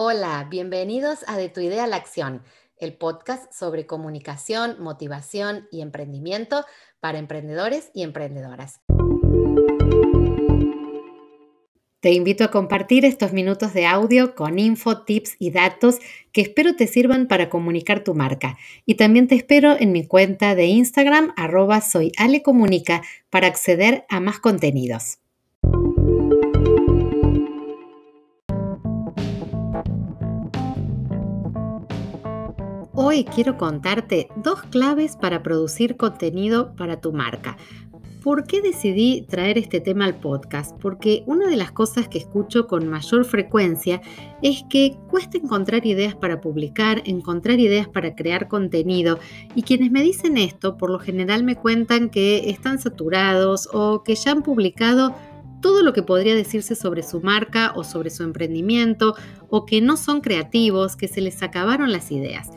Hola, bienvenidos a De tu idea a la acción, el podcast sobre comunicación, motivación y emprendimiento para emprendedores y emprendedoras. Te invito a compartir estos minutos de audio con info, tips y datos que espero te sirvan para comunicar tu marca. Y también te espero en mi cuenta de Instagram, arroba para acceder a más contenidos. Hoy quiero contarte dos claves para producir contenido para tu marca. ¿Por qué decidí traer este tema al podcast? Porque una de las cosas que escucho con mayor frecuencia es que cuesta encontrar ideas para publicar, encontrar ideas para crear contenido y quienes me dicen esto por lo general me cuentan que están saturados o que ya han publicado todo lo que podría decirse sobre su marca o sobre su emprendimiento o que no son creativos, que se les acabaron las ideas.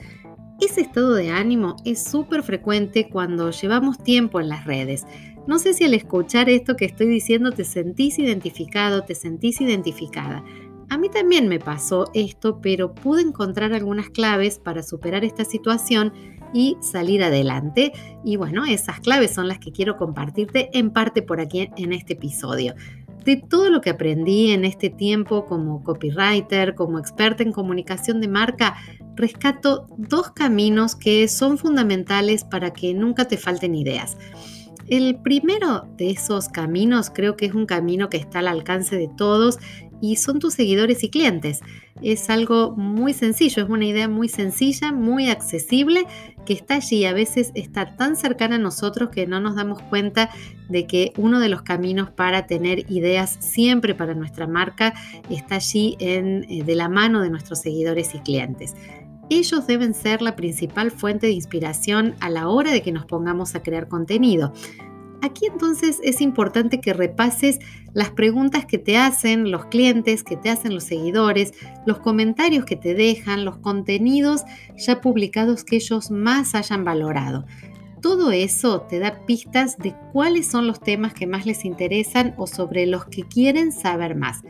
Ese estado de ánimo es súper frecuente cuando llevamos tiempo en las redes. No sé si al escuchar esto que estoy diciendo te sentís identificado, te sentís identificada. A mí también me pasó esto, pero pude encontrar algunas claves para superar esta situación y salir adelante. Y bueno, esas claves son las que quiero compartirte en parte por aquí en este episodio de todo lo que aprendí en este tiempo como copywriter, como experta en comunicación de marca, rescato dos caminos que son fundamentales para que nunca te falten ideas. El primero de esos caminos creo que es un camino que está al alcance de todos y son tus seguidores y clientes. Es algo muy sencillo, es una idea muy sencilla, muy accesible, que está allí. A veces está tan cercana a nosotros que no nos damos cuenta de que uno de los caminos para tener ideas siempre para nuestra marca está allí en, eh, de la mano de nuestros seguidores y clientes. Ellos deben ser la principal fuente de inspiración a la hora de que nos pongamos a crear contenido. Aquí entonces es importante que repases las preguntas que te hacen los clientes, que te hacen los seguidores, los comentarios que te dejan, los contenidos ya publicados que ellos más hayan valorado. Todo eso te da pistas de cuáles son los temas que más les interesan o sobre los que quieren saber más.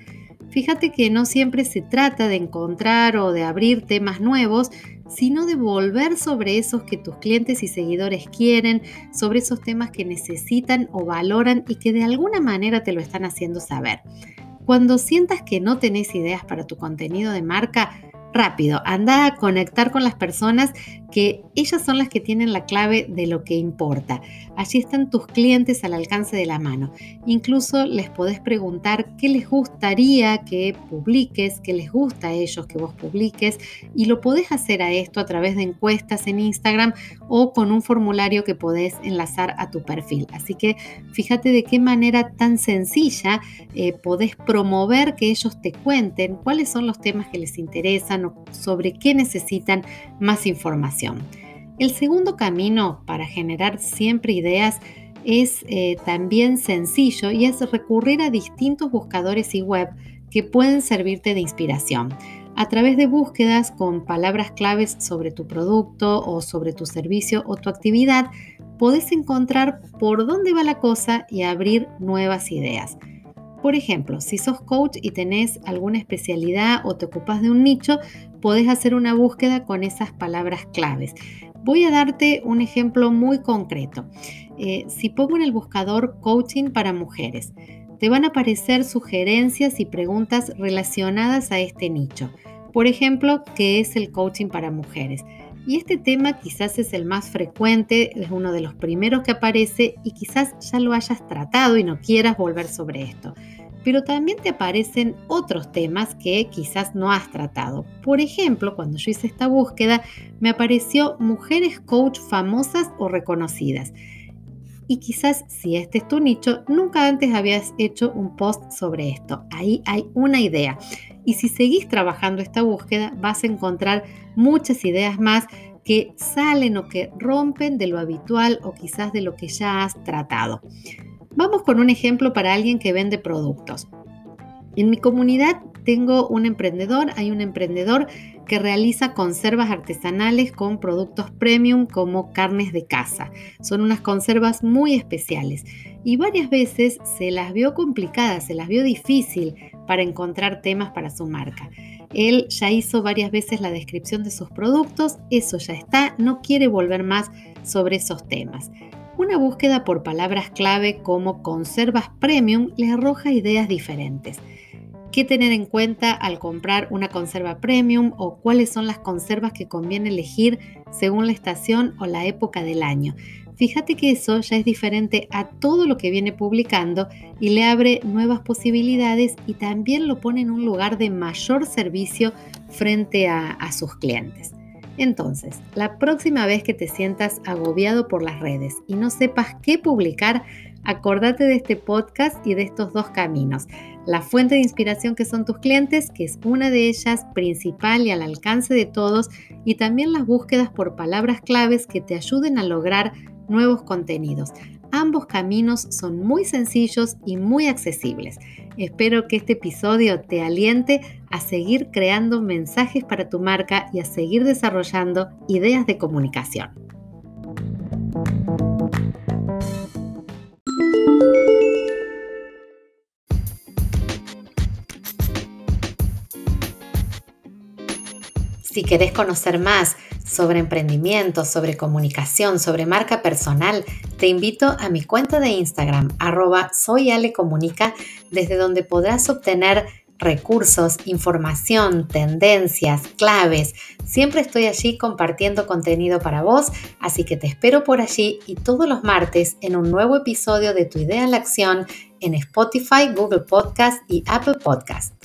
Fíjate que no siempre se trata de encontrar o de abrir temas nuevos, sino de volver sobre esos que tus clientes y seguidores quieren, sobre esos temas que necesitan o valoran y que de alguna manera te lo están haciendo saber. Cuando sientas que no tenés ideas para tu contenido de marca, rápido, anda a conectar con las personas que ellas son las que tienen la clave de lo que importa. Allí están tus clientes al alcance de la mano. Incluso les podés preguntar qué les gustaría que publiques, qué les gusta a ellos que vos publiques y lo podés hacer a esto a través de encuestas en Instagram o con un formulario que podés enlazar a tu perfil. Así que fíjate de qué manera tan sencilla eh, podés promover que ellos te cuenten cuáles son los temas que les interesan sobre qué necesitan más información. El segundo camino para generar siempre ideas es eh, también sencillo y es recurrir a distintos buscadores y web que pueden servirte de inspiración. A través de búsquedas con palabras claves sobre tu producto o sobre tu servicio o tu actividad, podés encontrar por dónde va la cosa y abrir nuevas ideas. Por ejemplo, si sos coach y tenés alguna especialidad o te ocupas de un nicho, podés hacer una búsqueda con esas palabras claves. Voy a darte un ejemplo muy concreto. Eh, si pongo en el buscador coaching para mujeres, te van a aparecer sugerencias y preguntas relacionadas a este nicho. Por ejemplo, ¿qué es el coaching para mujeres? Y este tema quizás es el más frecuente, es uno de los primeros que aparece y quizás ya lo hayas tratado y no quieras volver sobre esto. Pero también te aparecen otros temas que quizás no has tratado. Por ejemplo, cuando yo hice esta búsqueda, me apareció mujeres coach famosas o reconocidas. Y quizás si este es tu nicho, nunca antes habías hecho un post sobre esto. Ahí hay una idea. Y si seguís trabajando esta búsqueda, vas a encontrar muchas ideas más que salen o que rompen de lo habitual o quizás de lo que ya has tratado. Vamos con un ejemplo para alguien que vende productos. En mi comunidad tengo un emprendedor, hay un emprendedor que realiza conservas artesanales con productos premium como carnes de casa. Son unas conservas muy especiales y varias veces se las vio complicadas, se las vio difícil para encontrar temas para su marca. Él ya hizo varias veces la descripción de sus productos, eso ya está, no quiere volver más sobre esos temas. Una búsqueda por palabras clave como conservas premium le arroja ideas diferentes. ¿Qué tener en cuenta al comprar una conserva premium o cuáles son las conservas que conviene elegir según la estación o la época del año? Fíjate que eso ya es diferente a todo lo que viene publicando y le abre nuevas posibilidades y también lo pone en un lugar de mayor servicio frente a, a sus clientes. Entonces, la próxima vez que te sientas agobiado por las redes y no sepas qué publicar, acordate de este podcast y de estos dos caminos. La fuente de inspiración que son tus clientes, que es una de ellas principal y al alcance de todos, y también las búsquedas por palabras claves que te ayuden a lograr nuevos contenidos. Ambos caminos son muy sencillos y muy accesibles. Espero que este episodio te aliente a seguir creando mensajes para tu marca y a seguir desarrollando ideas de comunicación. Si querés conocer más sobre emprendimiento, sobre comunicación, sobre marca personal, te invito a mi cuenta de Instagram, arroba soyalecomunica, desde donde podrás obtener recursos, información, tendencias, claves. Siempre estoy allí compartiendo contenido para vos, así que te espero por allí y todos los martes en un nuevo episodio de Tu idea en la acción en Spotify, Google Podcast y Apple Podcast.